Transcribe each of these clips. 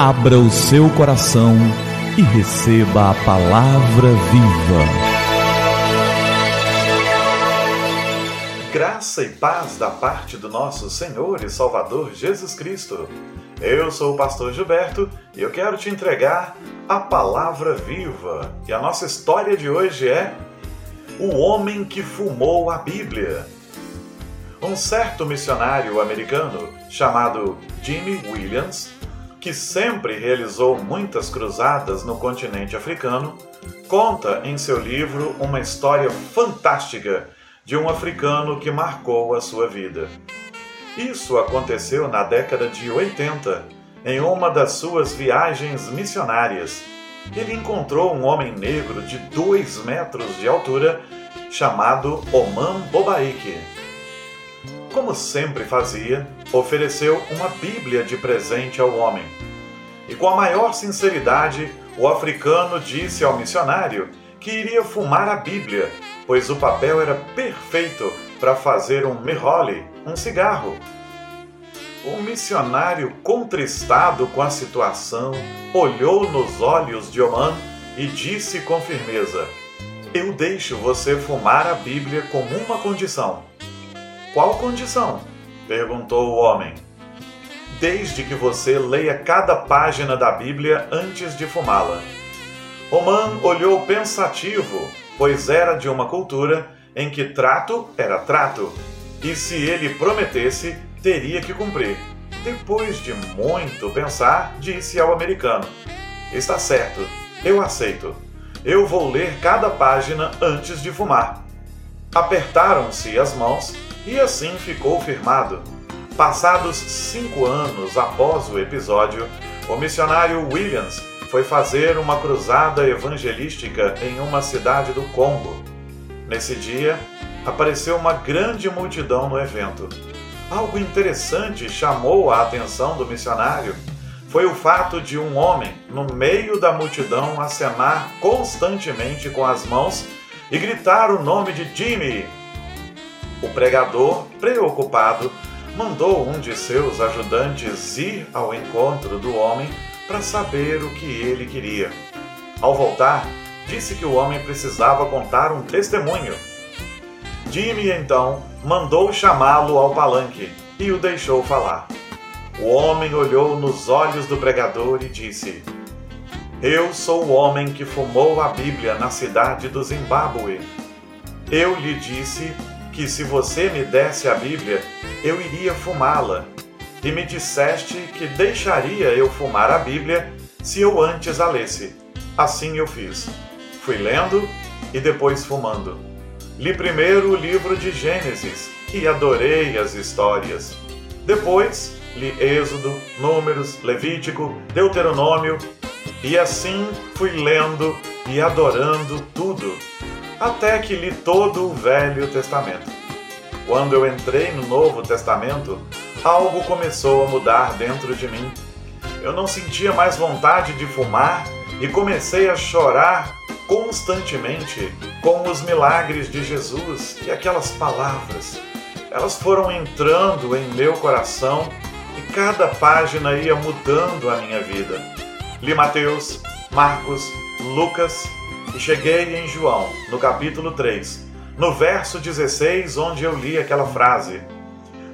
Abra o seu coração e receba a palavra viva. Graça e paz da parte do nosso Senhor e Salvador Jesus Cristo. Eu sou o pastor Gilberto e eu quero te entregar a palavra viva. E a nossa história de hoje é O Homem que Fumou a Bíblia. Um certo missionário americano chamado Jimmy Williams que sempre realizou muitas cruzadas no continente africano, conta em seu livro uma história fantástica de um africano que marcou a sua vida. Isso aconteceu na década de 80, em uma das suas viagens missionárias. Ele encontrou um homem negro de 2 metros de altura chamado Oman Bobaike. Como sempre fazia, ofereceu uma Bíblia de presente ao homem. E com a maior sinceridade, o africano disse ao missionário que iria fumar a Bíblia, pois o papel era perfeito para fazer um mehole, um cigarro. O missionário, contristado com a situação, olhou nos olhos de Oman e disse com firmeza: Eu deixo você fumar a Bíblia com uma condição. Qual condição? perguntou o homem. Desde que você leia cada página da Bíblia antes de fumá-la. Oman olhou pensativo, pois era de uma cultura em que trato era trato, e se ele prometesse, teria que cumprir. Depois de muito pensar, disse ao americano: Está certo, eu aceito. Eu vou ler cada página antes de fumar. Apertaram-se as mãos e assim ficou firmado. Passados cinco anos após o episódio, o missionário Williams foi fazer uma cruzada evangelística em uma cidade do Congo. Nesse dia, apareceu uma grande multidão no evento. Algo interessante chamou a atenção do missionário foi o fato de um homem, no meio da multidão, acenar constantemente com as mãos e gritar o nome de Jimmy, o pregador, preocupado, mandou um de seus ajudantes ir ao encontro do homem para saber o que ele queria. Ao voltar, disse que o homem precisava contar um testemunho. Jimmy então mandou chamá-lo ao palanque e o deixou falar. O homem olhou nos olhos do pregador e disse: Eu sou o homem que fumou a Bíblia na cidade do Zimbábue. Eu lhe disse que se você me desse a Bíblia, eu iria fumá-la. E me disseste que deixaria eu fumar a Bíblia se eu antes a lesse. Assim eu fiz. Fui lendo e depois fumando. Li primeiro o livro de Gênesis e adorei as histórias. Depois li Êxodo, Números, Levítico, Deuteronômio e assim fui lendo e adorando tudo até que li todo o Velho Testamento. Quando eu entrei no Novo Testamento, algo começou a mudar dentro de mim. Eu não sentia mais vontade de fumar e comecei a chorar constantemente com os milagres de Jesus e aquelas palavras. Elas foram entrando em meu coração e cada página ia mudando a minha vida. Li Mateus, Marcos, Lucas e cheguei em João, no capítulo 3, no verso 16, onde eu li aquela frase: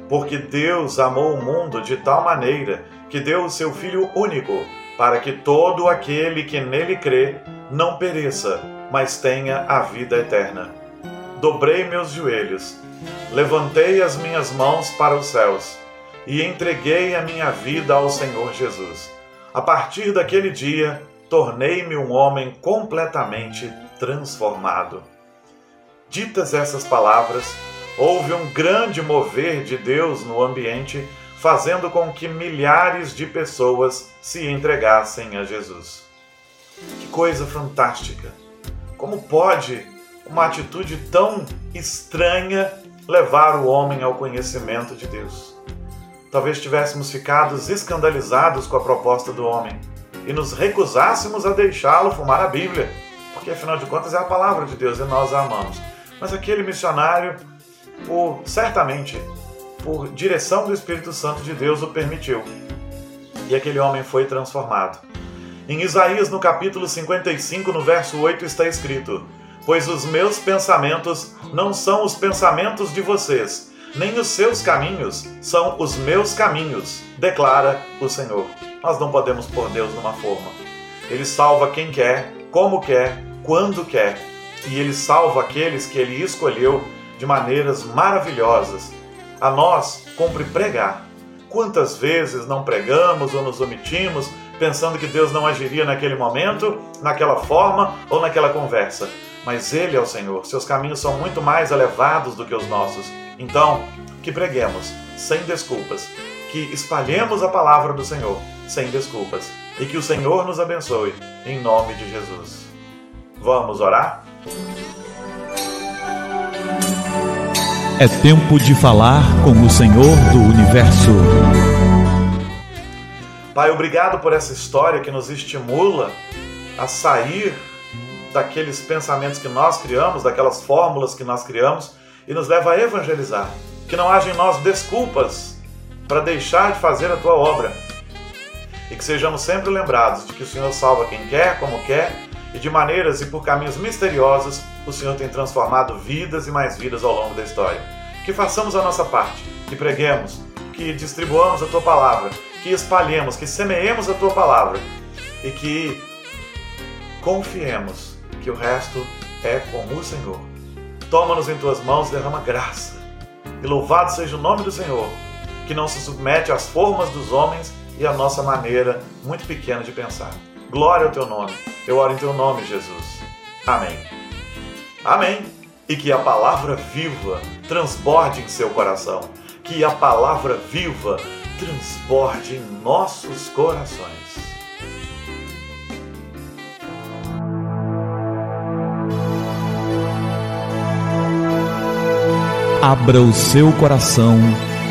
Porque Deus amou o mundo de tal maneira que deu o seu Filho único, para que todo aquele que nele crê não pereça, mas tenha a vida eterna. Dobrei meus joelhos, levantei as minhas mãos para os céus e entreguei a minha vida ao Senhor Jesus. A partir daquele dia, tornei-me um homem completamente transformado. Ditas essas palavras, houve um grande mover de Deus no ambiente, fazendo com que milhares de pessoas se entregassem a Jesus. Que coisa fantástica! Como pode uma atitude tão estranha levar o homem ao conhecimento de Deus? Talvez tivéssemos ficado escandalizados com a proposta do homem e nos recusássemos a deixá-lo fumar a Bíblia, porque afinal de contas é a palavra de Deus e nós a amamos. Mas aquele missionário, por certamente por direção do Espírito Santo de Deus, o permitiu. E aquele homem foi transformado. Em Isaías, no capítulo 55, no verso 8, está escrito: Pois os meus pensamentos não são os pensamentos de vocês, nem os seus caminhos são os meus caminhos, declara o Senhor. Nós não podemos pôr Deus numa forma. Ele salva quem quer, como quer, quando quer. E ele salva aqueles que ele escolheu de maneiras maravilhosas. A nós cumpre pregar. Quantas vezes não pregamos ou nos omitimos pensando que Deus não agiria naquele momento, naquela forma ou naquela conversa? Mas Ele é o Senhor, seus caminhos são muito mais elevados do que os nossos. Então, que preguemos sem desculpas, que espalhemos a palavra do Senhor sem desculpas e que o Senhor nos abençoe em nome de Jesus. Vamos orar? É tempo de falar com o Senhor do universo. Pai, obrigado por essa história que nos estimula a sair daqueles pensamentos que nós criamos, daquelas fórmulas que nós criamos e nos leva a evangelizar. Que não haja em nós desculpas para deixar de fazer a tua obra. E que sejamos sempre lembrados de que o Senhor salva quem quer, como quer, e de maneiras e por caminhos misteriosos o Senhor tem transformado vidas e mais vidas ao longo da história. Que façamos a nossa parte, que preguemos, que distribuamos a tua palavra, que espalhemos, que semeemos a tua palavra e que confiemos que o resto é com o Senhor. Toma-nos em tuas mãos, derrama graça. E louvado seja o nome do Senhor, que não se submete às formas dos homens e à nossa maneira muito pequena de pensar. Glória ao teu nome. Eu oro em teu nome, Jesus. Amém. Amém. E que a palavra viva transborde em seu coração. Que a palavra viva transborde em nossos corações. Abra o seu coração